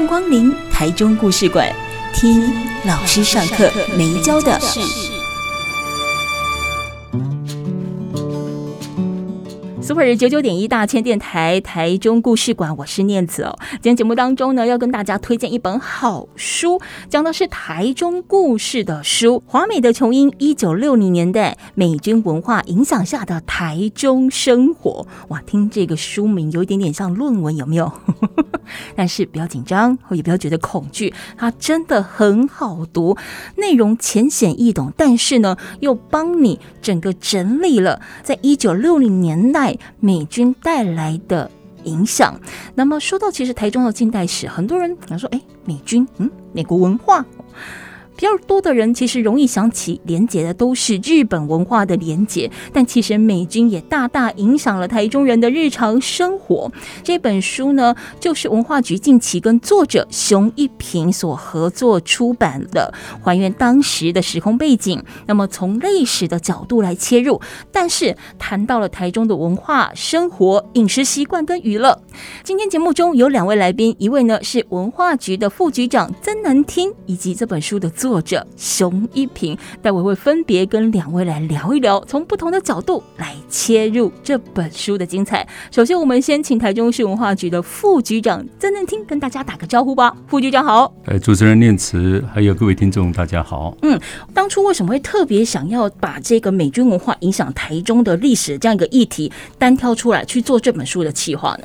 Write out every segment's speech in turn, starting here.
迎光临台中故事馆，听老师上课没教的事。Super 九九点一大千电台台中故事馆，我是念慈哦。今天节目当中呢，要跟大家推荐一本好书，讲的是台中故事的书。华美的琼英，一九六零年代美军文化影响下的台中生活。哇，听这个书名有一点点像论文，有没有？但是不要紧张，也不要觉得恐惧，它真的很好读，内容浅显易懂，但是呢，又帮你整个整理了在一九六零年代。美军带来的影响。那么说到其实台中的近代史，很多人可能说，哎，美军，嗯，美国文化。比较多的人其实容易想起连结的都是日本文化的连结，但其实美军也大大影响了台中人的日常生活。这本书呢，就是文化局近期跟作者熊一平所合作出版的，还原当时的时空背景。那么从历史的角度来切入，但是谈到了台中的文化、生活、饮食习惯跟娱乐。今天节目中有两位来宾，一位呢是文化局的副局长曾南听，以及这本书的作。作者熊一平，待会会分别跟两位来聊一聊，从不同的角度来切入这本书的精彩。首先，我们先请台中市文化局的副局长曾正听跟大家打个招呼吧。副局长好，哎，主持人念慈，还有各位听众，大家好。嗯，当初为什么会特别想要把这个美军文化影响台中的历史这样一个议题单挑出来去做这本书的企划呢？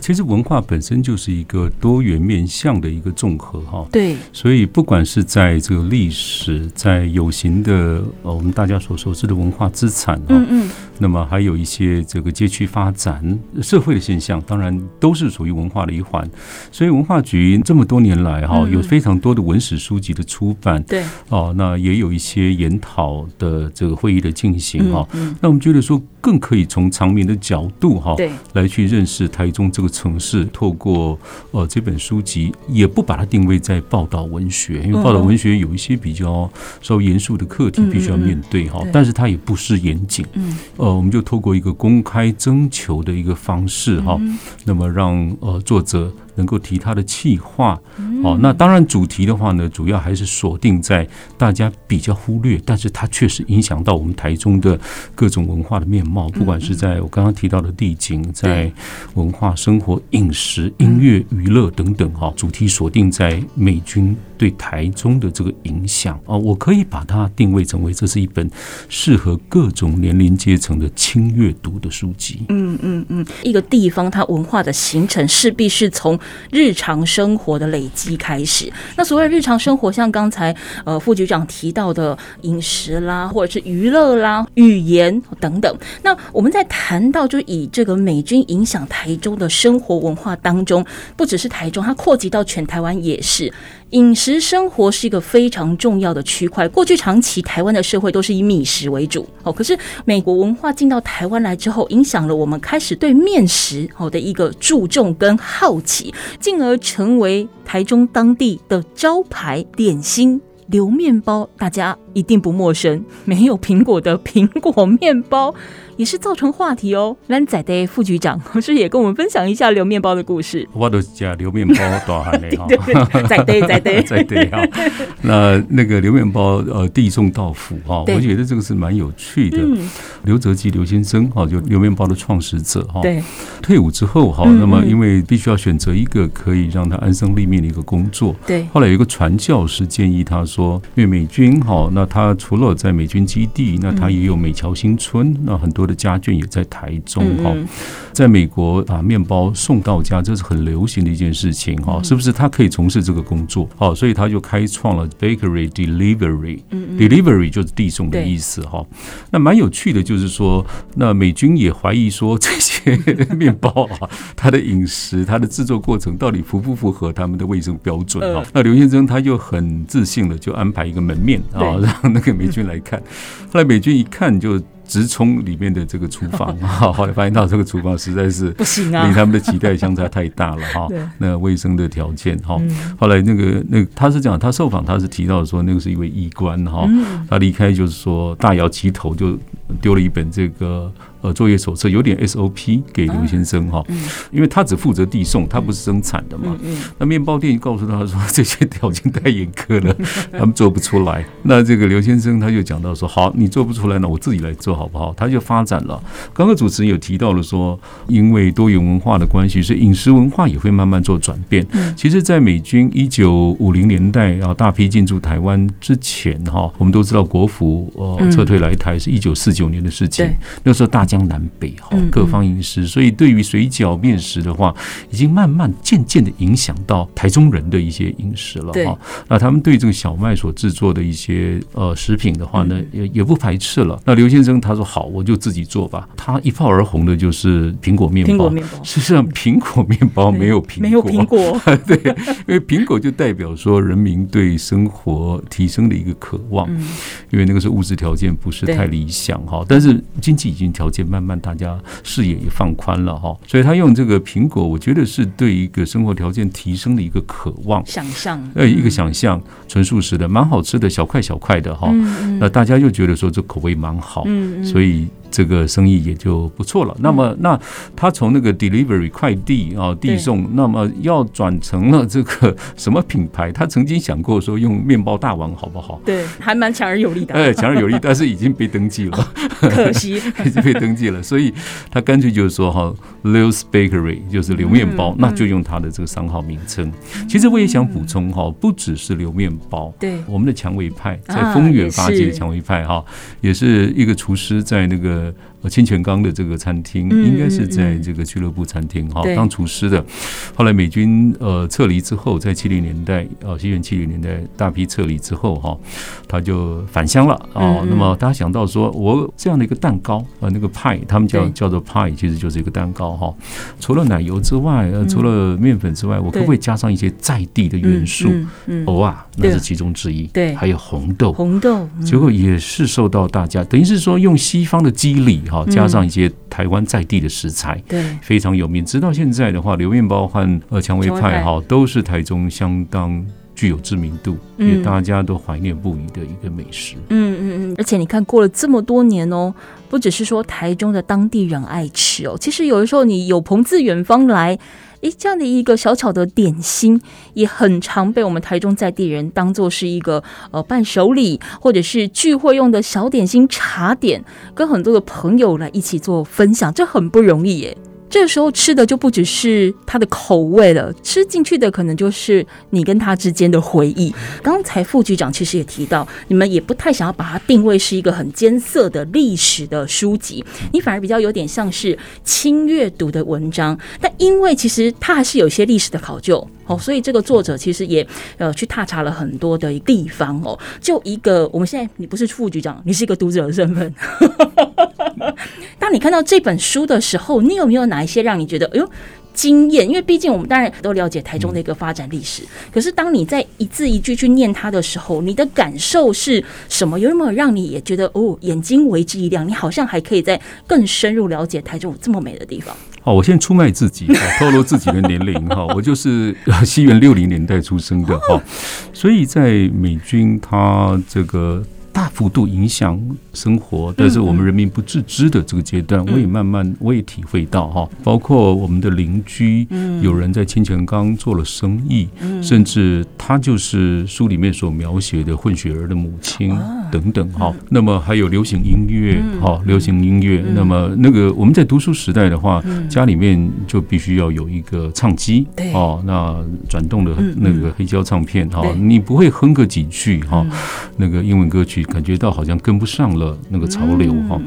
其实文化本身就是一个多元面向的一个综合哈，对，所以不管是在这个历史，在有形的呃我们大家所熟知的文化资产啊，嗯嗯，那么还有一些这个街区发展、社会的现象，当然都是属于文化的一环。所以文化局这么多年来哈，有非常多的文史书籍的出版，对，哦，那也有一些研讨的这个会议的进行哈，那我们觉得说。更可以从长明的角度哈，对。来去认识台中这个城市。透过呃这本书籍，也不把它定位在报道文学，因为报道文学有一些比较稍微严肃的课题必须要面对哈。但是它也不失严谨。呃，我们就透过一个公开征求的一个方式哈，那么让呃作者。能够提他的企划，哦，那当然主题的话呢，主要还是锁定在大家比较忽略，但是它确实影响到我们台中的各种文化的面貌，不管是在我刚刚提到的地景，在文化、生活、饮食、音乐、娱乐等等，哈，主题锁定在美军对台中的这个影响。啊，我可以把它定位成为这是一本适合各种年龄阶层的轻阅读的书籍。嗯嗯嗯，一个地方它文化的形成势必是从日常生活的累积开始。那所谓日常生活，像刚才呃副局长提到的饮食啦，或者是娱乐啦、语言等等。那我们在谈到就以这个美军影响台中的生活文化当中，不只是台中，它扩及到全台湾也是。饮食生活是一个非常重要的区块。过去长期台湾的社会都是以米食为主哦，可是美国文化进到台湾来之后，影响了我们开始对面食哦的一个注重跟好奇，进而成为台中当地的招牌点心。流面包，大家一定不陌生。没有苹果的苹果面包，也是造成话题哦。兰仔的副局长，是不是也跟我们分享一下留面包的故事？我都讲留面包多好嘞哈！在对在对在对哈。那那个留面包，呃，递送到府哈，我觉得这个是蛮有趣的。刘泽基刘先生哈，就留面包的创始者哈。对。退伍之后哈，那么因为必须要选择一个可以让他安身立命的一个工作。对。后来有一个传教士建议他说。说，因为美军哈，那那他除了在美军基地，那他也有美侨新村，那很多的家眷也在台中哈。在美国把面包送到家，这是很流行的一件事情哈，是不是？他可以从事这个工作，好，所以他就开创了 bakery delivery，delivery 就是递送的意思哈。那蛮有趣的，就是说，那美军也怀疑说这些 面包啊，它的饮食、它的制作过程到底符不符合他们的卫生标准啊？那刘先生他就很自信的就安排一个门面啊，让那个美军来看。后来美军一看就。直冲里面的这个厨房 哈，后来发现到这个厨房实在是不行啊，离他们的期待相差太大了哈。那卫生的条件哈，后来那个那个他是讲，他受访他是提到说，那个是一位医官哈，他离开就是说大摇其头就丢了一本这个。呃，作业手册有点 SOP 给刘先生哈，因为他只负责递送，他不是生产的嘛。那面包店告诉他说，这些条件太严苛了，他们做不出来。那这个刘先生他就讲到说，好，你做不出来，那我自己来做好不好？他就发展了。刚刚主持人有提到了说，因为多元文化的关系，所以饮食文化也会慢慢做转变。其实，在美军一九五零年代然后大批进驻台湾之前哈，我们都知道国服呃撤退来台是一九四九年的事情，那时候大。江南北哈，各方饮食，所以对于水饺面食的话，已经慢慢渐渐的影响到台中人的一些饮食了哈。那他们对这个小麦所制作的一些呃食品的话呢，也也不排斥了。那刘先生他说好，我就自己做吧。他一炮而红的就是苹果面包。事实际上，苹果面包没有苹果，没有苹果，对，因为苹果就代表说人民对生活提升的一个渴望。因为那个时候物质条件不是太理想哈，但是经济已经条件。慢慢，大家视野也放宽了哈，所以他用这个苹果，我觉得是对一个生活条件提升的一个渴望、想象，呃，一个想象，纯素食的，蛮好吃的，小块小块的哈，那大家又觉得说这口味蛮好，所以。这个生意也就不错了。那么，那他从那个 delivery 快递啊递送，那么要转成了这个什么品牌？他曾经想过说用面包大王好不好？对，还蛮强而有力的。哎，强而有力，但是已经被登记了，可惜 已经被登记了。所以他干脆就是说哈，Leo's Bakery 就是留面包，那就用它的这个商号名称。其实我也想补充哈，不只是留面包，对，我们的蔷薇派在丰原发迹的蔷薇派哈，也是一个厨师在那个。呃，清泉岗的这个餐厅应该是在这个俱乐部餐厅哈，当厨师的。后来美军呃撤离之后，在七零年代呃，西元七零年代大批撤离之后哈，他就返乡了啊。那么大家想到说，我这样的一个蛋糕呃，那个派他们叫叫做派，其实就是一个蛋糕哈。除了奶油之外，呃，除了面粉之外，我可不可以加上一些在地的元素？偶尔，那是其中之一。对，还有红豆，红豆，结果也是受到大家等于是说用西方的机理。好，加上一些台湾在地的食材，对，非常有名。直到现在的话，刘面包和呃蔷薇派哈都是台中相当具有知名度，也大家都怀念不已的一个美食。嗯嗯嗯。而且你看，过了这么多年哦，不只是说台中的当地人爱吃哦，其实有的时候你有朋自远方来。诶，这样的一个小巧的点心，也很常被我们台中在地人当做是一个呃伴手礼，或者是聚会用的小点心茶点，跟很多的朋友来一起做分享，这很不容易耶。这个时候吃的就不只是它的口味了，吃进去的可能就是你跟他之间的回忆。刚才副局长其实也提到，你们也不太想要把它定位是一个很艰涩的历史的书籍，你反而比较有点像是轻阅读的文章。但因为其实它还是有一些历史的考究哦，所以这个作者其实也呃去踏查了很多的地方哦。就一个，我们现在你不是副局长，你是一个读者的身份。当你看到这本书的时候，你有没有哪一些让你觉得哎呦惊艳？因为毕竟我们当然都了解台中的一个发展历史，可是当你在一字一句去念它的时候，你的感受是什么？有没有让你也觉得哦眼睛为之一亮？你好像还可以在更深入了解台中这么美的地方？好，我先出卖自己，透露自己的年龄哈，我就是西元六零年代出生的哈，所以在美军他这个。大幅度影响生活，但是我们人民不自知的这个阶段，我也慢慢我也体会到哈，包括我们的邻居，有人在清泉岗做了生意，甚至他就是书里面所描写的混血儿的母亲等等哈。那么还有流行音乐哈，流行音乐。那么那个我们在读书时代的话，家里面就必须要有一个唱机哦，那转动的那个黑胶唱片哈，你不会哼个几句哈，那个英文歌曲。许感觉到好像跟不上了那个潮流哈。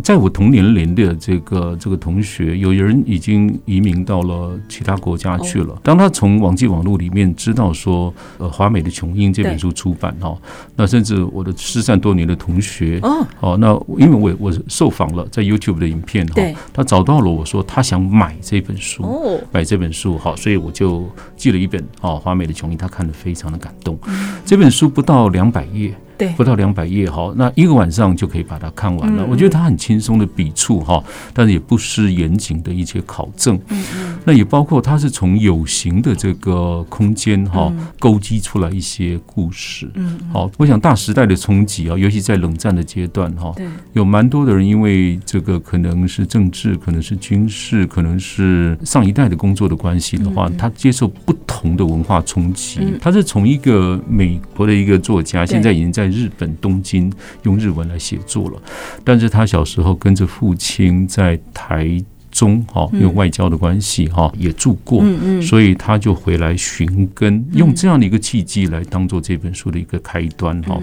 在我同年龄的这个这个同学，有人已经移民到了其他国家去了。当他从网际网络里面知道说，呃，华美的琼英这本书出版哈，那甚至我的失散多年的同学哦，那因为我我受访了在 YouTube 的影片哈，他找到了我说他想买这本书，买这本书哈，所以我就寄了一本哦，华美的琼英，他看了非常的感动。这本书不到两百页。对，不到两百页哈，那一个晚上就可以把它看完了。嗯、我觉得他很轻松的笔触哈，但是也不失严谨的一些考证。嗯嗯，那也包括他是从有形的这个空间哈勾稽出来一些故事。嗯，好，我想大时代的冲击啊，尤其在冷战的阶段哈，有蛮多的人因为这个可能是政治，可能是军事，可能是上一代的工作的关系的话，他接受不同的文化冲击。他是从一个美国的一个作家，现在已经在。日本东京用日文来写作了，但是他小时候跟着父亲在台中哈，因为外交的关系哈也住过，所以他就回来寻根，用这样的一个契机来当做这本书的一个开端哈。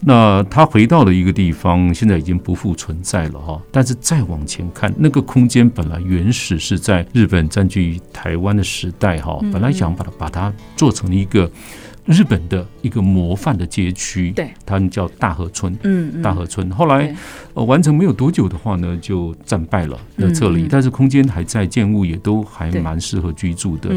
那他回到了一个地方，现在已经不复存在了哈。但是再往前看，那个空间本来原始是在日本占据台湾的时代哈，本来想把它把它做成一个。日本的一个模范的街区，对，他们叫大和村，嗯，大和村。后来呃完成没有多久的话呢，就战败了，要撤离。但是空间还在，建物也都还蛮适合居住的。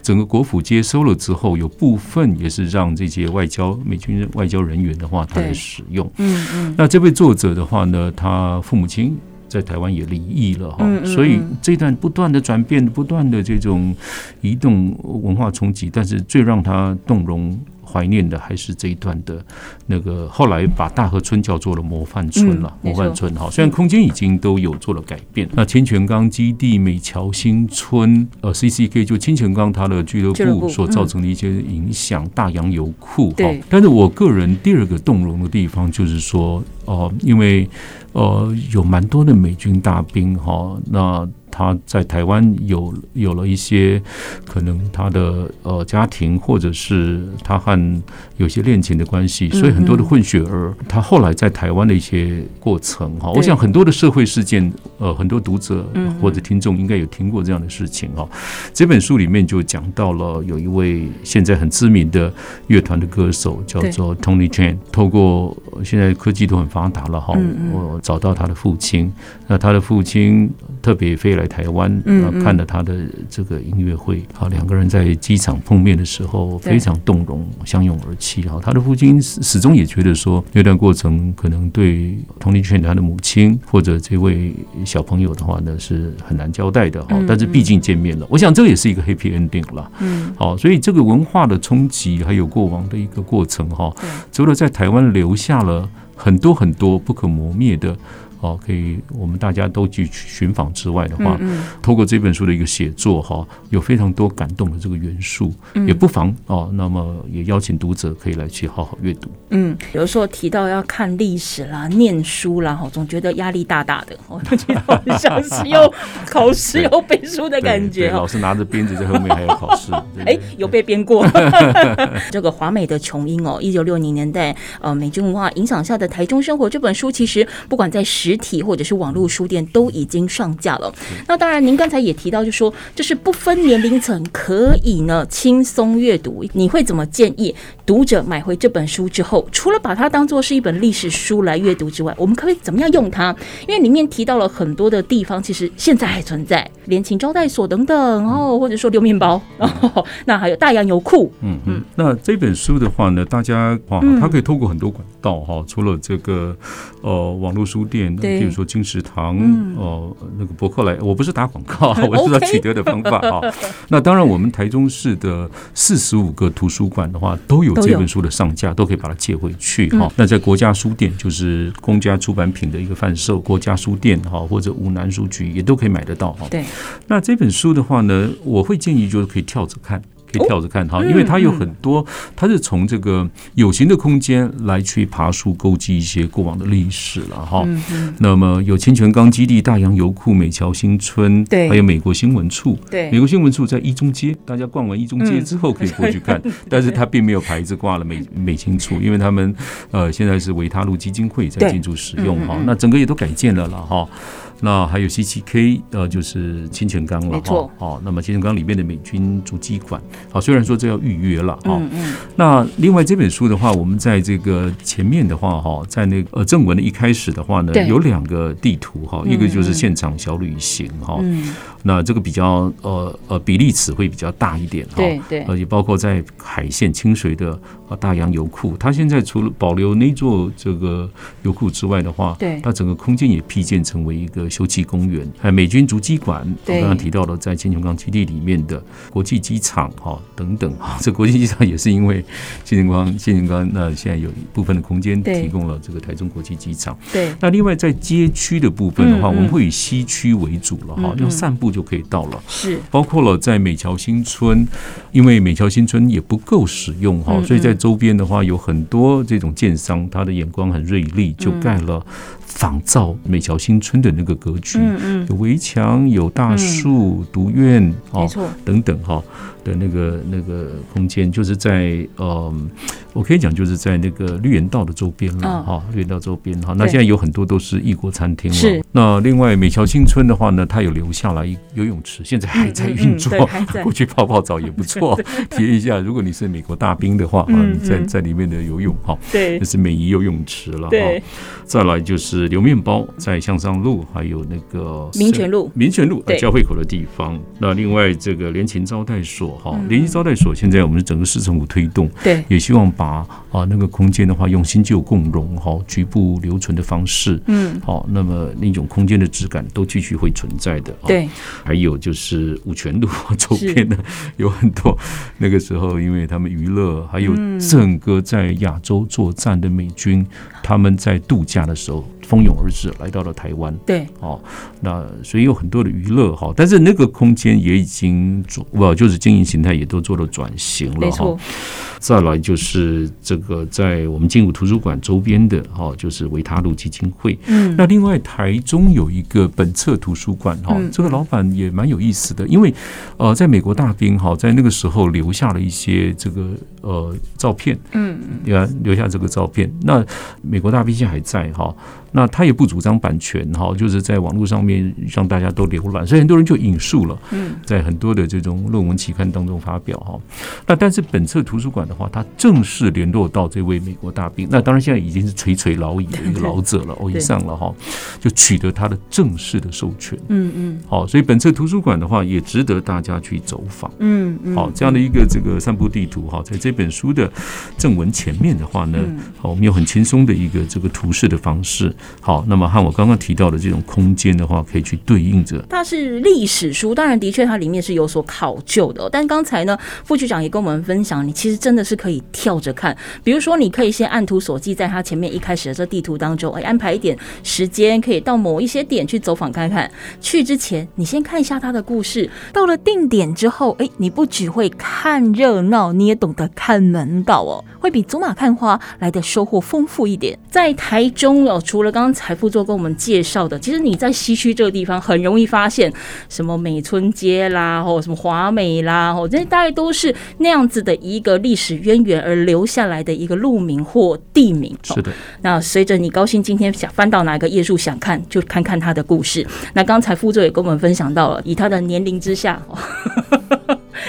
整个国府接收了之后，有部分也是让这些外交美军外交人员的话，他来使用。嗯嗯。那这位作者的话呢，他父母亲。在台湾也离异了哈，所以这段不断的转变，不断的这种移动文化冲击，但是最让他动容。怀念的还是这一段的那个，后来把大河村叫做了模范村了，模范村哈。虽然空间已经都有做了改变，那清泉岗基地、美桥新村、呃 CCK 就清泉岗它的俱乐部所造成的一些影响，大洋油库哈。但是我个人第二个动容的地方就是说，哦，因为呃有蛮多的美军大兵哈，那。他在台湾有有了一些可能他的呃家庭，或者是他和有些恋情的关系，所以很多的混血儿，他后来在台湾的一些过程哈，我想很多的社会事件，呃，很多读者或者听众应该有听过这样的事情哈。这本书里面就讲到了有一位现在很知名的乐团的歌手叫做 Tony Chan，透过现在科技都很发达了哈，我找到他的父亲，那他的父亲特别飞来。台湾看了他的这个音乐会，好，两个人在机场碰面的时候非常动容，相拥而泣。哈，他的父亲始始终也觉得说，那段过程可能对 Tony Chen 他的母亲或者这位小朋友的话呢是很难交代的。哈，但是毕竟见面了，我想这个也是一个 happy ending 了。嗯，好，所以这个文化的冲击还有过往的一个过程，哈，除了在台湾留下了很多很多不可磨灭的。哦，可以，我们大家都去寻访之外的话，嗯，透过这本书的一个写作，哈，有非常多感动的这个元素，也不妨哦，那么也邀请读者可以来去好好阅读。嗯，有时候提到要看历史啦、念书啦，哈，总觉得压力大大的，我觉得好像是要 考试要背书的感觉，老师拿着鞭子在后面还要考试。哎，有被鞭过。这个华美的琼英哦，一九六零年代呃美军文化影响下的台中生活这本书，其实不管在实体或者是网络书店都已经上架了。那当然，您刚才也提到，就说这是不分年龄层可以呢轻松阅读。你会怎么建议读者买回这本书之后，除了把它当做是一本历史书来阅读之外，我们可以怎么样用它？因为里面提到了很多的地方，其实现在还存在，联勤招待所等等，然后或者说留面包，哦 那还有大洋油库。嗯嗯。那这本书的话呢，大家哇，它可以透过很多管道哈，除了这个呃网络书店。比如说金石堂，哦，那个博客来，我不是打广告，我是道取得的方法啊。那当然，我们台中市的四十五个图书馆的话，都有这本书的上架，都可以把它借回去哈。那在国家书店，就是公家出版品的一个贩售，国家书店哈，或者五南书局也都可以买得到哈。对。那这本书的话呢，我会建议就是可以跳着看。可以跳着看哈，因为它有很多，它是从这个有形的空间来去爬树勾稽一些过往的历史了哈。那么有清泉岗基地、大洋油库、美桥新村，对，还有美国新闻处，对，美国新闻处在一中街，大家逛完一中街之后可以过去看，但是它并没有牌子挂了美美清处，因为他们呃现在是维他路基金会在进驻使用哈，那整个也都改建了了哈。那还有 C7K，呃，就是清泉岗了，没错，哦，那么清泉岗里面的美军足迹馆，好，虽然说这要预约了，啊，嗯嗯，那另外这本书的话，我们在这个前面的话，哈，在那个呃正文的一开始的话呢，有两个地图，哈，一个就是现场小旅行，哈，嗯，那这个比较呃呃比例尺会比较大一点，哈，对对，而且包括在海线清水的大洋油库，它现在除了保留那座这个油库之外的话，对，它整个空间也辟建成为一个。休憩公园，还有美军足迹馆，我刚刚提到了在清泉岗基地里面的国际机场哈等等哈，这国际机场也是因为清泉岗清泉岗那现在有一部分的空间提供了这个台中国际机场。对，那另外在街区的部分的话，我们会以西区为主了哈，用散步就可以到了。是，包括了在美桥新村，因为美桥新村也不够使用哈，所以在周边的话有很多这种建商，他的眼光很锐利，就盖了。仿造美桥新村的那个格局，有围墙，有大树、独院，哦，等等哈。的那个那个空间，就是在呃，我可以讲，就是在那个绿园道的周边了哈，绿园道周边哈。那现在有很多都是异国餐厅了。是。那另外美桥新村的话呢，它有留下来游泳池，现在还在运作，过去泡泡澡也不错，体验一下。如果你是美国大兵的话啊，你在在里面的游泳哈，对，那是美谊游泳池了哈。再来就是留面包，在向上路，还有那个民权路，民权路交汇口的地方。那另外这个联勤招待所。好，联谊招待所现在我们是整个市政府推动，对，也希望把啊那个空间的话用新旧共融哈，局部留存的方式，嗯，好，那么那种空间的质感都继续会存在的，对。还有就是五权路 周边的有很多，那个时候因为他们娱乐，还有整个在亚洲作战的美军，他们在度假的时候。蜂拥而至，来到了台湾。对，哦，那所以有很多的娱乐哈，但是那个空间也已经做，不就是经营形态也都做了转型了哈。再来就是这个在我们金武图书馆周边的哈，就是维他路基金会。嗯，那另外台中有一个本册图书馆哈，这个老板也蛮有意思的，因为呃，在美国大兵哈，在那个时候留下了一些这个呃照片。嗯，你看留下这个照片，那美美国大兵现在还在哈。那他也不主张版权哈，就是在网络上面让大家都浏览，所以很多人就引述了，在很多的这种论文期刊当中发表哈。那但是本册图书馆的话，他正式联络到这位美国大兵，那当然现在已经是垂垂老矣的一个老者了，哦，以上了哈，就取得他的正式的授权。嗯嗯，好，所以本册图书馆的话也值得大家去走访。嗯嗯，好，这样的一个这个散步地图哈，在这本书的正文前面的话呢，好，我们有很轻松的一个这个图示的方式。好，那么和我刚刚提到的这种空间的话，可以去对应着。它是历史书，当然的确它里面是有所考究的。但刚才呢，副局长也跟我们分享，你其实真的是可以跳着看。比如说，你可以先按图索骥，在它前面一开始的这地图当中，哎，安排一点时间，可以到某一些点去走访看看。去之前，你先看一下它的故事。到了定点之后，哎，你不只会看热闹，你也懂得看门道哦，会比走马看花来的收获丰富一点。在台中哦，除了刚才副座跟我们介绍的，其实你在西区这个地方很容易发现什么美村街啦，或什么华美啦，哦这些大概都是那样子的一个历史渊源而留下来的一个路名或地名。是的。那随着你高兴今天想翻到哪个页数想看，就看看他的故事。那刚才副座也跟我们分享到了，以他的年龄之下。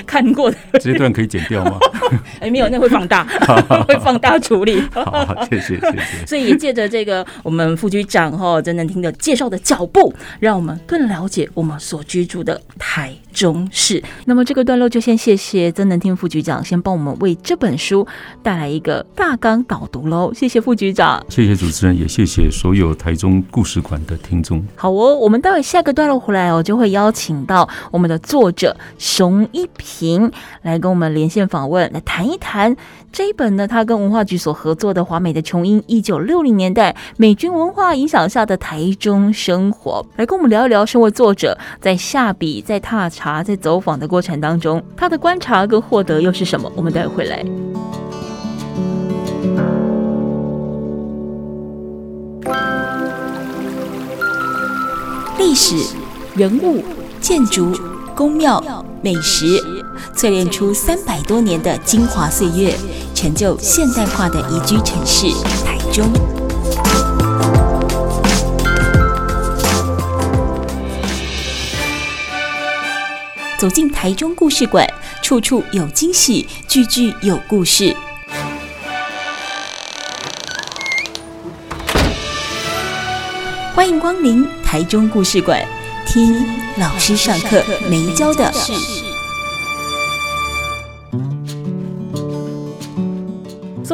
看过的这段可以剪掉吗？哎，没有，那会放大，会放大处理。好，谢谢，谢谢。所以也借着这个我们副局长哈真正听的介绍的脚步，让我们更了解我们所居住的台中式。那么这个段落就先谢谢曾能听副局长，先帮我们为这本书带来一个大纲导读喽。谢谢副局长，谢谢主持人，也谢谢所有台中故事馆的听众。好哦，我们待会下个段落回来哦，就会邀请到我们的作者熊一平来跟我们连线访问，来谈一谈这一本呢，他跟文化局所合作的华美的琼英，一九六零年代美军文化影响下的台中生活，来跟我们聊一聊，身为作者在下笔在踏查。在走访的过程当中，他的观察跟获得又是什么？我们待会回来。历史、人物、建筑、宫庙、美食，淬炼出三百多年的精华岁月，成就现代化的宜居城市台中。走进台中故事馆，处处有惊喜，句句有故事。欢迎光临台中故事馆，听老师上课没教的事。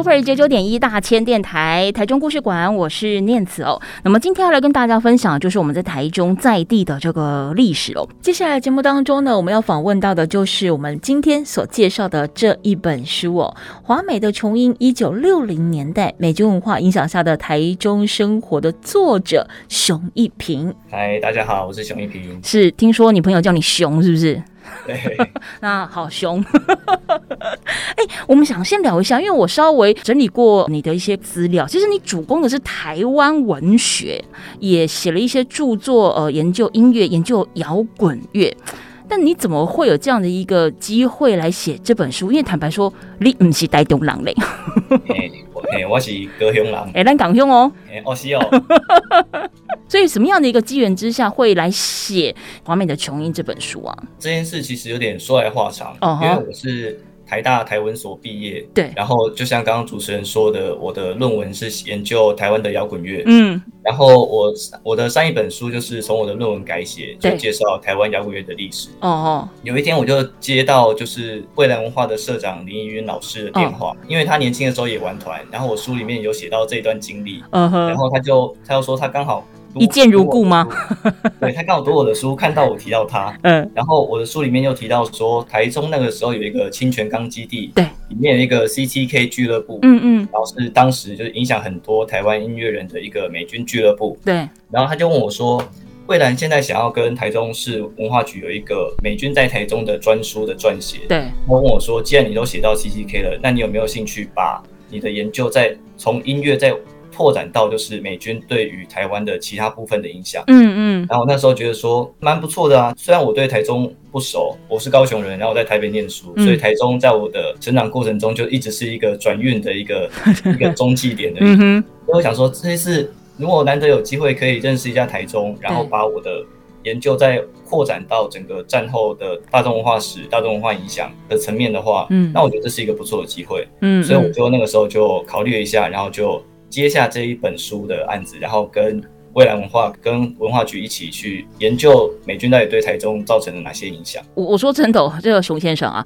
Super 九九点一大千电台台中故事馆，我是念慈哦。那么今天要来跟大家分享，就是我们在台中在地的这个历史哦。接下来节目当中呢，我们要访问到的就是我们今天所介绍的这一本书哦，《华美的琼英：一九六零年代美军文化影响下的台中生活》的作者熊一平。嗨，大家好，我是熊一平。是，听说你朋友叫你熊，是不是？对，那好凶。哎，我们想先聊一下，因为我稍微整理过你的一些资料。其实你主攻的是台湾文学，也写了一些著作，呃，研究音乐，研究摇滚乐。但你怎么会有这样的一个机会来写这本书？因为坦白说，你不是台中人嘞。哎，我是高雄人。哎，咱港兄哦。哎，我是哦。所以，什么样的一个机缘之下会来写《华美的琼英》这本书啊？这件事其实有点说来话长，uh. 因为我是台大台文所毕业，对。然后，就像刚刚主持人说的，我的论文是研究台湾的摇滚乐，嗯。然后我我的上一本书就是从我的论文改写，就介绍台湾摇滚乐的历史。哦哦。有一天我就接到就是未来文化的社长林依云老师的电话，uh. 因为他年轻的时候也玩团，然后我书里面有写到这一段经历，嗯哼、uh。然后他就他就说他刚好。一见如故吗？对，他刚好读我的书，看到我提到他，嗯，然后我的书里面又提到说，台中那个时候有一个清泉岗基地，对，里面有一个 CTK 俱乐部，嗯嗯，然后是当时就是影响很多台湾音乐人的一个美军俱乐部，对，然后他就问我说，蔚蓝现在想要跟台中市文化局有一个美军在台中的专书的撰写，对，他问我说，既然你都写到 CTK 了，那你有没有兴趣把你的研究再从音乐再拓展到就是美军对于台湾的其他部分的影响，嗯嗯，然后那时候觉得说蛮不错的啊。虽然我对台中不熟，我是高雄人，然后我在台北念书，所以台中在我的成长过程中就一直是一个转运的一个 一个中继点的。嗯哼，所以我想说，这一次如果难得有机会可以认识一下台中，然后把我的研究再扩展到整个战后的大众文化史、大众文化影响的层面的话，嗯，那我觉得这是一个不错的机会。嗯，所以我就那个时候就考虑了一下，然后就。接下这一本书的案子，然后跟未来文化、跟文化局一起去研究美军到底对台中造成了哪些影响。我我说真的，这个熊先生啊，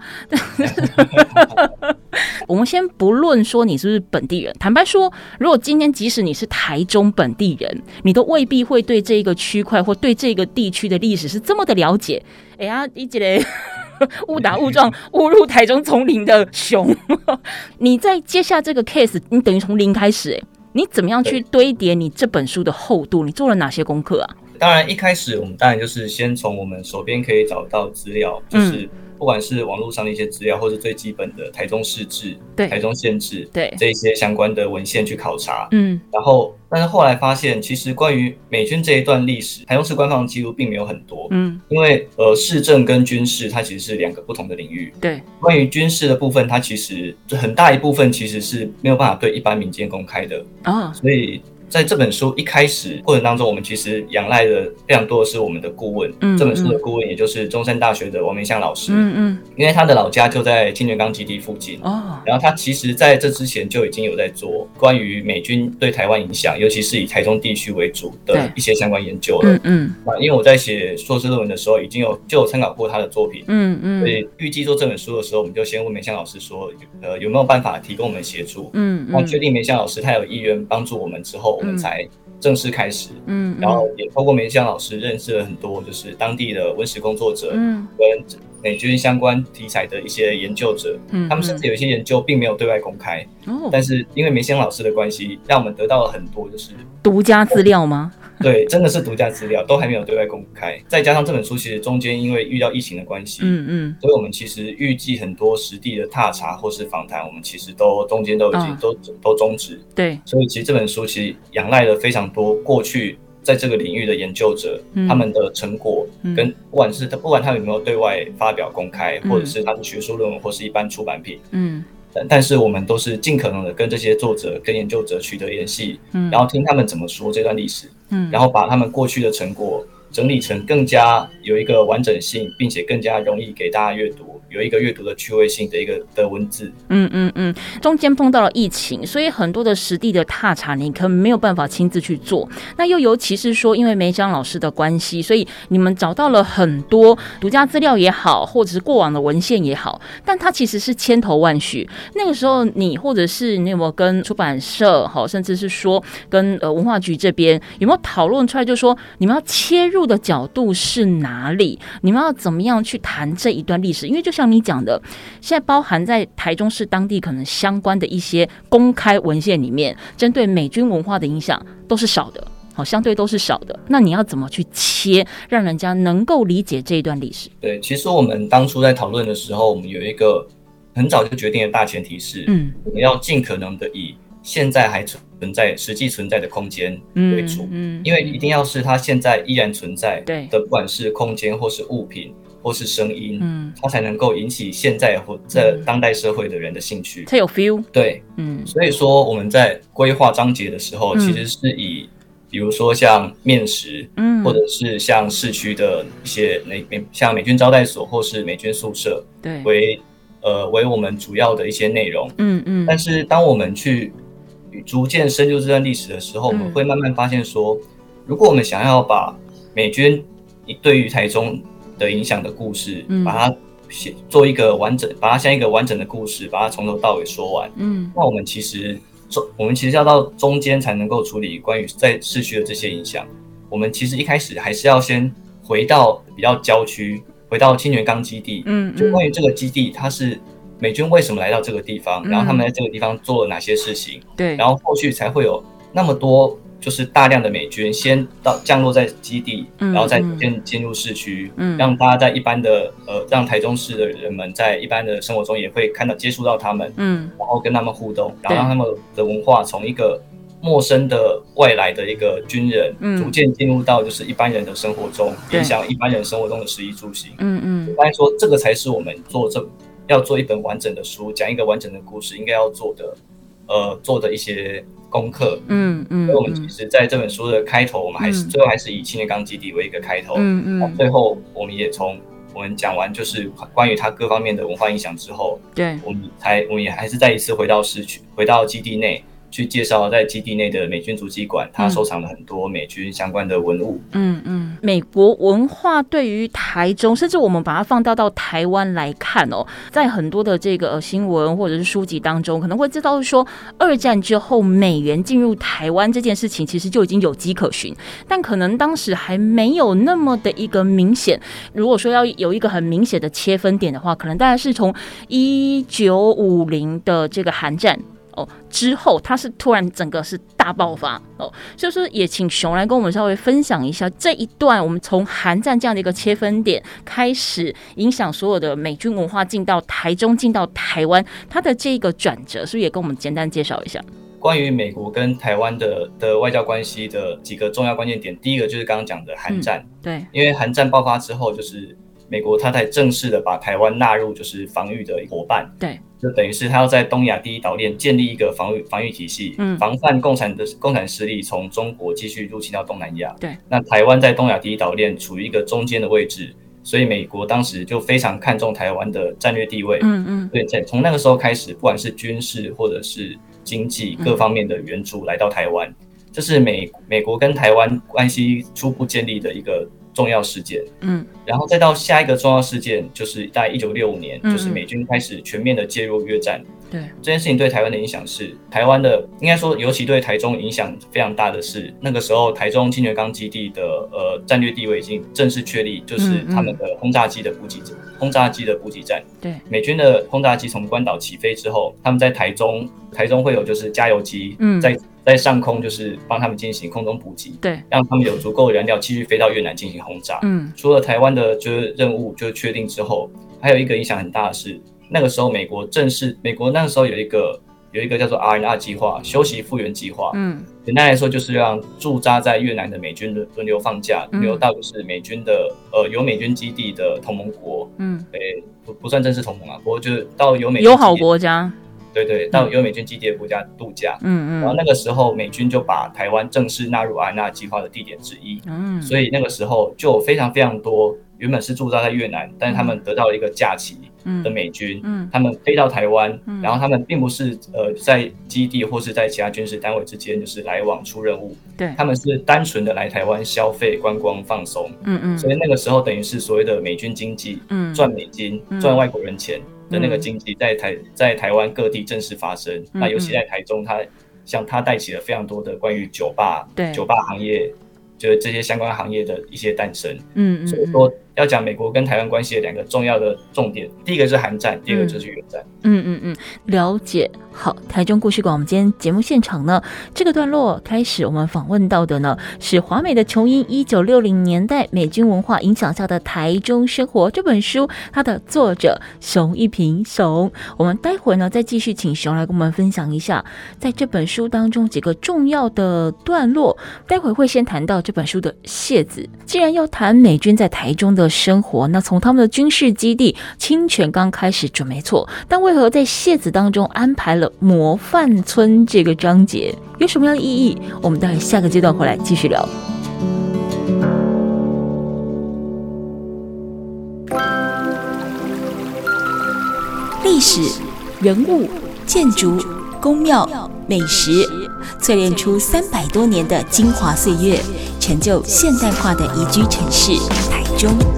我们先不论说你是不是本地人，坦白说，如果今天即使你是台中本地人，你都未必会对这一个区块或对这个地区的历史是这么的了解。哎呀，一直嘞 误打误撞误入台中丛林的熊，你在接下这个 case，你等于从零开始哎。你怎么样去堆叠你这本书的厚度？你做了哪些功课啊？当然，一开始我们当然就是先从我们手边可以找到资料，就是不管是网络上的一些资料，或是最基本的台中市志、对台中县志，对这一些相关的文献去考察。嗯，然后。但是后来发现，其实关于美军这一段历史，台中市官方记录并没有很多。嗯，因为呃，市政跟军事它其实是两个不同的领域。对，关于军事的部分，它其实很大一部分其实是没有办法对一般民间公开的。啊，所以。在这本书一开始过程当中，我们其实仰赖的非常多的是我们的顾问。嗯，这本书的顾问也就是中山大学的王明相老师。嗯嗯，因为他的老家就在清泉岗基地附近。哦，然后他其实在这之前就已经有在做关于美军对台湾影响，尤其是以台中地区为主的一些相关研究了。嗯嗯，啊，因为我在写硕士论文的时候，已经有就有参考过他的作品。嗯嗯，所以预计做这本书的时候，我们就先问明相老师说，呃，有没有办法提供我们协助？嗯嗯，然后确定明相老师他有意愿帮助我们之后。我们才正式开始，嗯，然后也透过梅香老师认识了很多，就是当地的温室工作者，嗯，跟美军相关题材的一些研究者，嗯，他们甚至有一些研究并没有对外公开，哦，但是因为梅香老师的关系，让我们得到了很多就是独家资料吗？对，真的是独家资料，都还没有对外公开。再加上这本书其实中间因为遇到疫情的关系，嗯嗯，所以我们其实预计很多实地的踏查或是访谈，我们其实都中间都已经、哦、都都终止。对，所以其实这本书其实仰赖了非常多过去在这个领域的研究者，嗯、他们的成果跟不管是他不管他有没有对外发表公开，嗯、或者是他的学术论文或是一般出版品，嗯。但是我们都是尽可能的跟这些作者、跟研究者取得联系，嗯，然后听他们怎么说这段历史，嗯，然后把他们过去的成果整理成更加有一个完整性，并且更加容易给大家阅读。有一个阅读的趣味性的一个的文字，嗯嗯嗯，中间碰到了疫情，所以很多的实地的踏查你可能没有办法亲自去做。那又尤其是说，因为梅章老师的关系，所以你们找到了很多独家资料也好，或者是过往的文献也好，但它其实是千头万绪。那个时候，你或者是你有没有跟出版社好，甚至是说跟呃文化局这边有没有讨论出来，就是说你们要切入的角度是哪里？你们要怎么样去谈这一段历史？因为就像你讲的，现在包含在台中市当地可能相关的一些公开文献里面，针对美军文化的影响都是少的，好，相对都是少的。那你要怎么去切，让人家能够理解这一段历史？对，其实我们当初在讨论的时候，我们有一个很早就决定的大前提是，嗯，我们要尽可能的以现在还存在、实际存在的空间为主，嗯，嗯，因为一定要是它现在依然存在的，不管是空间或是物品。或是声音，嗯，它才能够引起现在或在当代社会的人的兴趣，才有 feel。对，嗯，所以说我们在规划章节的时候，其实是以，比如说像面食，嗯，或者是像市区的一些美美，像美军招待所或是美军宿舍，对，为呃为我们主要的一些内容，嗯嗯。但是当我们去逐渐深入这段历史的时候，我们会慢慢发现说，如果我们想要把美军对于台中的影响的故事，把它写做一个完整，把它像一个完整的故事，把它从头到尾说完。嗯，那我们其实中，我们其实要到中间才能够处理关于在市区的这些影响。我们其实一开始还是要先回到比较郊区，回到清泉岗基地。嗯，就关于这个基地，它是美军为什么来到这个地方，然后他们在这个地方做了哪些事情？对，然后后续才会有那么多。就是大量的美军先到降落在基地，嗯、然后再进进入市区，嗯、让大家在一般的呃，让台中市的人们在一般的生活中也会看到接触到他们，嗯，然后跟他们互动，然后让他们的文化从一个陌生的外来的一个军人，嗯，逐渐进入到就是一般人的生活中，影响一般人生活中的食衣住行，嗯嗯，发现说这个才是我们做这要做一本完整的书，讲一个完整的故事应该要做的，呃，做的一些。功课，嗯嗯，所以我们其实在这本书的开头，我们还是最后还是以青年钢基地为一个开头，嗯嗯，最后我们也从我们讲完就是关于它各方面的文化影响之后，对，我们才我们也还是再一次回到市区，回到基地内。去介绍在基地内的美军足迹馆，他收藏了很多美军相关的文物。嗯嗯，美国文化对于台中，甚至我们把它放大到台湾来看哦，在很多的这个新闻或者是书籍当中，可能会知道说，二战之后美元进入台湾这件事情，其实就已经有迹可循，但可能当时还没有那么的一个明显。如果说要有一个很明显的切分点的话，可能大概是从一九五零的这个韩战。哦，之后它是突然整个是大爆发哦，所以说也请熊来跟我们稍微分享一下这一段，我们从韩战这样的一个切分点开始，影响所有的美军文化进到台中，进到台湾，它的这个转折，是不是也跟我们简单介绍一下？关于美国跟台湾的的外交关系的几个重要关键点，第一个就是刚刚讲的韩战，嗯，对，因为韩战爆发之后，就是美国它才正式的把台湾纳入就是防御的伙伴，对。就等于是它要在东亚第一岛链建立一个防御防御体系，嗯，防范共产的共产势力从中国继续入侵到东南亚。对，那台湾在东亚第一岛链处于一个中间的位置，所以美国当时就非常看重台湾的战略地位。嗯嗯，对，在从那个时候开始，不管是军事或者是经济各方面的援助来到台湾，这是美美国跟台湾关系初步建立的一个。重要事件，嗯，然后再到下一个重要事件，就是在一九六五年，嗯、就是美军开始全面的介入越战。对，这件事情对台湾的影响是，台湾的应该说，尤其对台中影响非常大的是，那个时候台中清泉岗基地的呃战略地位已经正式确立，就是他们的轰炸机的补给站，轰炸机的补给站。对，美军的轰炸机从关岛起飞之后，他们在台中，台中会有就是加油机，嗯，在。在上空就是帮他们进行空中补给，对，让他们有足够的燃料继续飞到越南进行轰炸。嗯，除了台湾的就是任务就是确定之后，还有一个影响很大的是，那个时候美国正式，美国那个时候有一个。有一个叫做 RNR 计划，休息复原计划。嗯，简单来说就是让驻扎在越南的美军轮轮流放假，轮流到就是美军的呃有美军基地的同盟国。嗯，诶、欸，不不算正式同盟啊，不过就是到有美军友好国家。对对，到有美军基地的国家度假。嗯嗯。然后那个时候美军就把台湾正式纳入安娜计划的地点之一。嗯。所以那个时候就有非常非常多原本是驻扎在越南，但是他们得到了一个假期。的美军，嗯，他们飞到台湾，嗯，然后他们并不是呃在基地或是在其他军事单位之间就是来往出任务，对，他们是单纯的来台湾消费、观光、放松，嗯嗯，所以那个时候等于是所谓的美军经济，嗯，赚美金、赚外国人钱的那个经济在台在台湾各地正式发生，嗯，那尤其在台中，它像它带起了非常多的关于酒吧、对，酒吧行业，就是这些相关行业的一些诞生，嗯嗯，所以说。要讲美国跟台湾关系的两个重要的重点，第一个是韩战，第二个就是越战。嗯嗯嗯，了解。好，台中故事馆，我们今天节目现场呢，这个段落开始，我们访问到的呢是华美的琼英，一九六零年代美军文化影响下的台中生活这本书，它的作者熊一平熊。我们待会呢再继续请熊来跟我们分享一下，在这本书当中几个重要的段落。待会会先谈到这本书的谢子。既然要谈美军在台中的生活，那从他们的军事基地清泉刚开始准没错，但为何在谢子当中安排了模范村这个章节，有什么样的意义？我们待会下个阶段回来继续聊。历史、人物、建筑、宫庙、美食，淬炼出三百多年的精华岁月，成就现代化的宜居城市台中。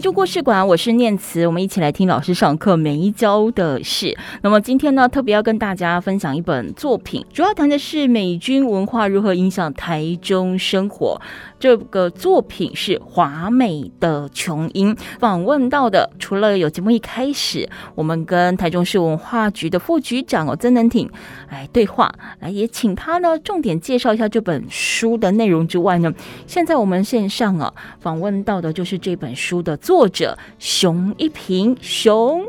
台中故事馆，我是念慈，我们一起来听老师上课每一周的事。那么今天呢，特别要跟大家分享一本作品，主要谈的是美军文化如何影响台中生活。这个作品是华美的琼英访问到的，除了有节目一开始，我们跟台中市文化局的副局长哦曾能挺来对话，来也请他呢重点介绍一下这本书的内容之外呢，现在我们线上啊访问到的就是这本书的作者熊一平 熊，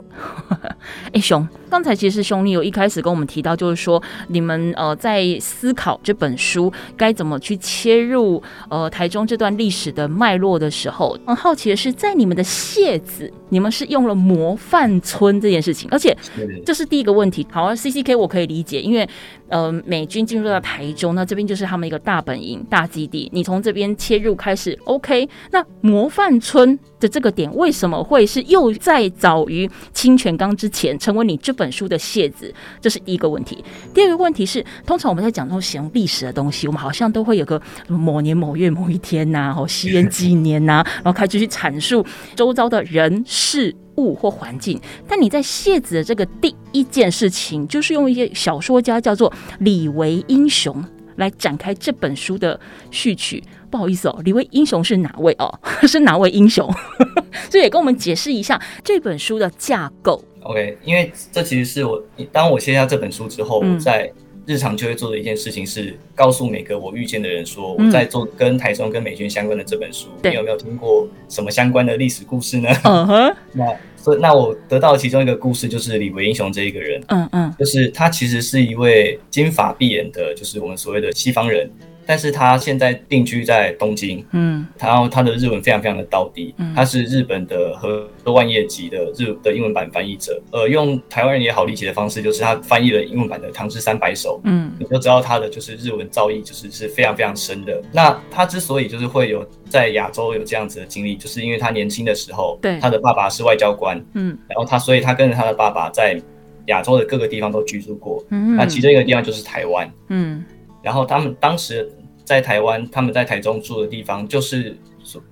哎熊，刚才其实熊你有一开始跟我们提到，就是说你们呃在思考这本书该怎么去切入呃台。中这段历史的脉络的时候，很好奇的是，在你们的谢子，你们是用了模范村这件事情，而且这是第一个问题。好，CCK 我可以理解，因为呃，美军进入到台中，那这边就是他们一个大本营、大基地，你从这边切入开始，OK。那模范村的这个点，为什么会是又在早于清泉岗之前成为你这本书的谢子？这是第一个问题。第二个问题是，通常我们在讲这种形容历史的东西，我们好像都会有个某年某月某一天呐、啊，哦，西元几年呐、啊，然后开始去阐述周遭的人事物或环境。但你在谢子的这个第一件事情，就是用一些小说家叫做李维英雄来展开这本书的序曲。不好意思哦，李维英雄是哪位哦？是哪位英雄？所以也跟我们解释一下这本书的架构。OK，因为这其实是我当我写下这本书之后，嗯、在日常就会做的一件事情是告诉每个我遇见的人说，我在做跟台中跟美军相关的这本书。嗯、你有没有听过什么相关的历史故事呢？嗯哼，那所以那我得到其中一个故事就是李维英雄这一个人。嗯嗯，就是他其实是一位金发碧眼的，就是我们所谓的西方人。但是他现在定居在东京，嗯，然后他的日文非常非常的到底，嗯，他是日本的和万叶集的日的英文版翻译者，呃，用台湾人也好理解的方式，就是他翻译了英文版的《唐诗三百首》，嗯，你就知道他的就是日文造诣就是是非常非常深的。那他之所以就是会有在亚洲有这样子的经历，就是因为他年轻的时候，对，他的爸爸是外交官，嗯，然后他所以他跟着他的爸爸在亚洲的各个地方都居住过，嗯，那其中一个地方就是台湾，嗯。然后他们当时在台湾，他们在台中住的地方，就是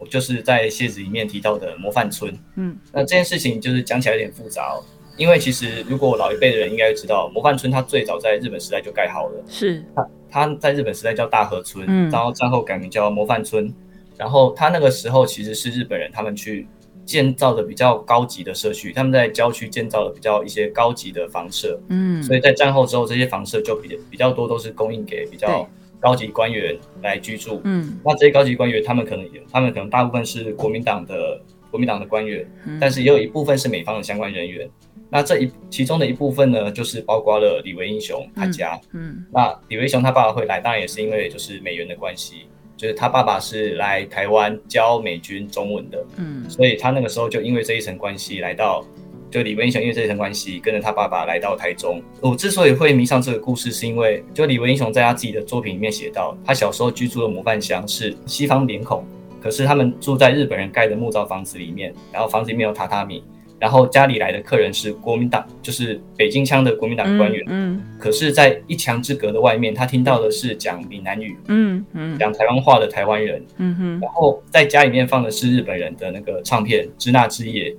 就是在谢子里面提到的模范村。嗯，那这件事情就是讲起来有点复杂哦，因为其实如果老一辈的人应该知道，模范村它最早在日本时代就盖好了。是，它它在日本时代叫大和村，嗯，然后战后改名叫模范村。然后它那个时候其实是日本人他们去建造的比较高级的社区，他们在郊区建造的比较一些高级的房舍。嗯，所以在战后之后，这些房舍就比比较多都是供应给比较。高级官员来居住，嗯，那这些高级官员，他们可能有，他们可能大部分是国民党的国民党的官员，嗯，但是也有一部分是美方的相关人员。那这一其中的一部分呢，就是包括了李维英雄他家，嗯，嗯，那李维英雄他爸爸会来，当然也是因为就是美元的关系，就是他爸爸是来台湾教美军中文的，嗯，所以他那个时候就因为这一层关系来到。就李文英雄因为这一层关系，跟着他爸爸来到台中。我之所以会迷上这个故事，是因为就李文英雄在他自己的作品里面写到，他小时候居住的模范乡是西方脸孔，可是他们住在日本人盖的木造房子里面，然后房子里面有榻榻米。然后家里来的客人是国民党，就是北京腔的国民党官员。嗯，嗯，可是，在一墙之隔的外面，他听到的是讲闽南语，嗯嗯，讲台湾话的台湾人。嗯哼。然后在家里面放的是日本人的那个唱片《支那之夜》。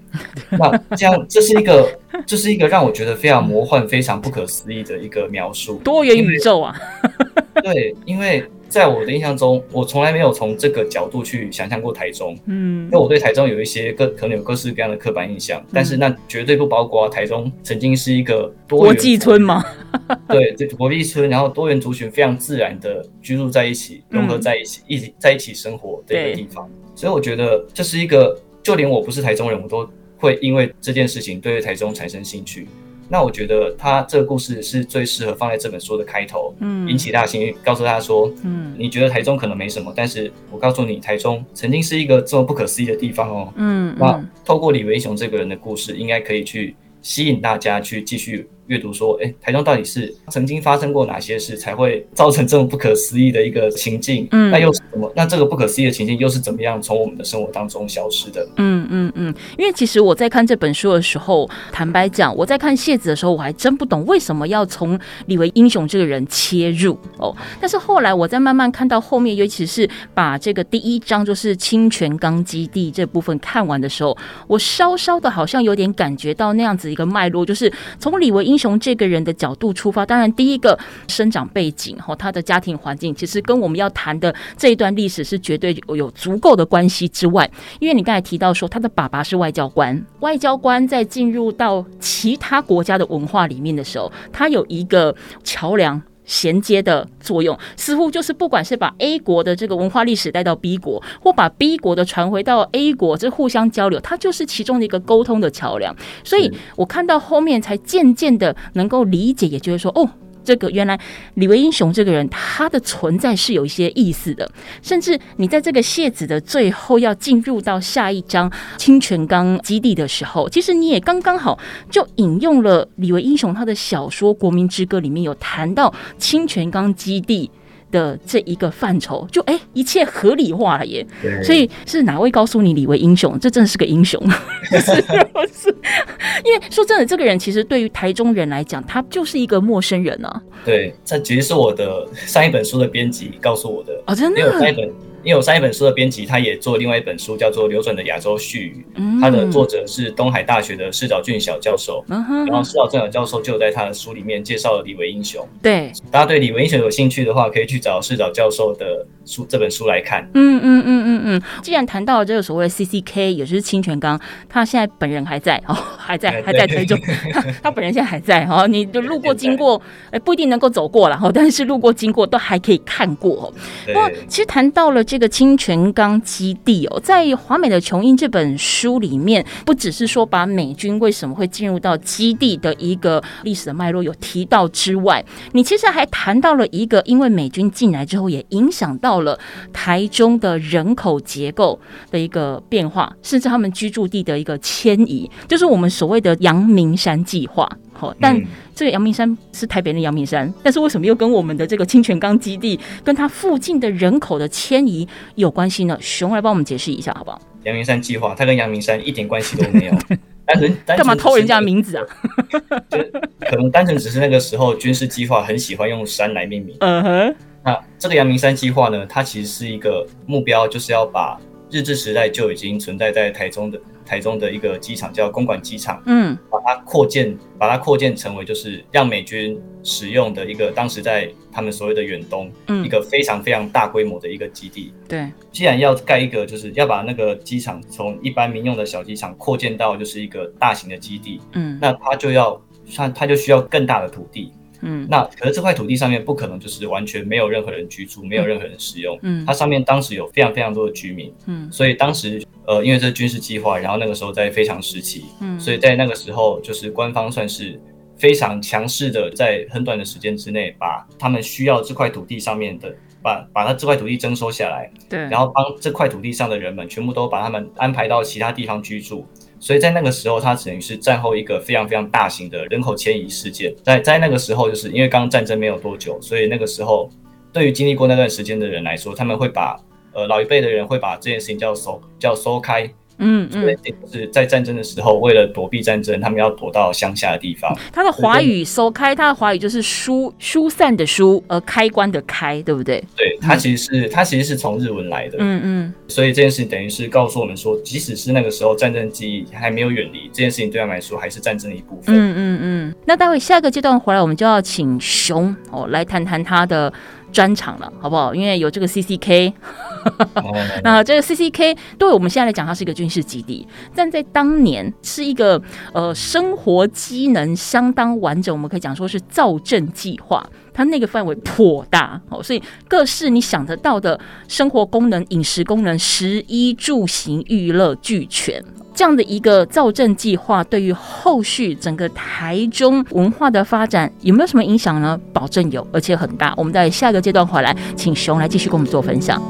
那这样，这是一个，这是一个让我觉得非常魔幻、非常不可思议的一个描述。多元宇宙啊！对，因为。在我的印象中，我从来没有从这个角度去想象过台中。嗯，因为我对台中有一些各可能有各式各样的刻板印象，嗯，但是那绝对不包括台中曾经是一个多元国际村吗？对，这国际村，然后多元族群非常自然的居住在一起，融合在一起，一起在一起生活的一个地方。所以我觉得这是一个，就连我不是台中人，我都会因为这件事情对台中产生兴趣。那我觉得他这个故事是最适合放在这本书的开头，嗯，引起大家兴趣，告诉大家说，嗯，你觉得台中可能没什么，但是我告诉你，台中曾经是一个这么不可思议的地方哦，嗯，那透过李维雄这个人的故事，应该可以去吸引大家去继续。阅读说，哎，台中到底是曾经发生过哪些事，才会造成这么不可思议的一个情境？嗯，那又是什么？那这个不可思议的情境又是怎么样从我们的生活当中消失的？嗯嗯嗯。因为其实我在看这本书的时候，坦白讲，我在看谢子的时候，我还真不懂为什么要从李维英雄这个人切入哦。但是后来我在慢慢看到后面，尤其是把这个第一章就是清泉岗基地这部分看完的时候，我稍稍的好像有点感觉到那样子一个脉络，就是从李维英。从这个人的角度出发，当然第一个生长背景和他的家庭环境，其实跟我们要谈的这一段历史是绝对有足够的关系之外，因为你刚才提到说他的爸爸是外交官，外交官在进入到其他国家的文化里面的时候，他有一个桥梁。衔接的作用，似乎就是不管是把 A 国的这个文化历史带到 B 国，或把 B 国的传回到 A 国，这互相交流，它就是其中的一个沟通的桥梁。所以我看到后面才渐渐的能够理解，也就是说，哦。这个原来李维英雄这个人，他的存在是有一些意思的。甚至你在这个谢子的最后要进入到下一章清泉岗基地的时候，其实你也刚刚好就引用了李维英雄他的小说《国民之歌》里面有谈到清泉岗基地。的这一个范畴，就哎，一切合理化了耶。所以是哪位告诉你李为英雄？这真的是个英雄。是，是，因为说真的，这个人其实对于台中人来讲，他就是一个陌生人啊。对，这其实是我的上一本书的编辑告诉我的。哦，真的。因为我上一本书的编辑，他也做另外一本书，叫做《流转的亚洲絮语》，他的作者是东海大学的市沼俊小教授。然后市沼俊小教授就在他的书里面介绍了李维英雄。对，大家对李维英雄有兴趣的话，可以去找市沼教授的书这本书来看。嗯嗯嗯嗯嗯。既然谈到了这个所谓的 CCK，也就是清泉岗，他现在本人还在哦，还在还在推中，他他本人现在还在哦，你就路过经过，哎，不一定能够走过了哈，但是路过经过都还可以看过哦。不过其实谈到了。这个清泉岗基地哦，在《华美的琼英》这本书里面，不只是说把美军为什么会进入到基地的一个历史的脉络有提到之外，你其实还谈到了一个，因为美军进来之后，也影响到了台中的人口结构的一个变化，甚至他们居住地的一个迁移，就是我们所谓的阳明山计划。好，但这个阳明山是台北的阳明山，但是为什么又跟我们的这个清泉岗基地跟它附近的人口的迁移有关系呢？熊来帮我们解释一下，好不好？阳明山计划，它跟阳明山一点关系都没有。单纯干嘛偷人家名字啊？就可能单纯只是那个时候军事计划很喜欢用山来命名。嗯哼。那这个阳明山计划呢，它其实是一个目标，就是要把日治时代就已经存在在台中的台中的一个机场，叫公馆机场，嗯，把它扩建，把它扩建成为就是让美军使用的一个当时在他们所谓的远东，嗯，一个非常非常大规模的一个基地。对，既然要盖一个，就是要把那个机场从一般民用的小机场扩建到就是一个大型的基地，嗯，那它就要它它就需要更大的土地。嗯，那可是这块土地上面不可能就是完全没有任何人居住，没有任何人使用。嗯，它上面当时有非常非常多的居民。嗯，所以当时呃，因为这是军事计划，然后那个时候在非常时期，嗯，所以在那个时候就是官方算是非常强势的，在很短的时间之内把他们需要这块土地上面的把把他这块土地征收下来，对，然后帮这块土地上的人们全部都把他们安排到其他地方居住。所以在那个时候，它等于是战后一个非常非常大型的人口迁移事件。在在那个时候，就是因为刚刚战争没有多久，所以那个时候，对于经历过那段时间的人来说，他们会把呃老一辈的人会把这件事情叫收叫收开。嗯嗯，是在战争的时候，为了躲避战争，他们要躲到乡下的地方。他的华语收开，他的华语就是疏疏散的疏，而开关的开，对不对？对，它其实是它其实是从日文来的。嗯嗯，所以这件事情等于是告诉我们说，即使是那个时候战争记忆还没有远离，这件事情对他们来说还是战争的一部分。嗯嗯嗯。那待会下一个阶段回来，我们就要请熊哦来谈谈他的专场了，好不好？因为有这个 CCK。那这个 CCK 对我们现在来讲，它是一个军事基地，但在当年是一个呃生活机能相当完整，我们可以讲说是造镇计划，它那个范围颇大哦，所以各式你想得到的生活功能、饮食功能、食衣住行娱乐俱全，这样的一个造镇计划，对于后续整个台中文化的发展有没有什么影响呢？保证有，而且很大。我们在下一个阶段回来，请熊来继续跟我们做分享。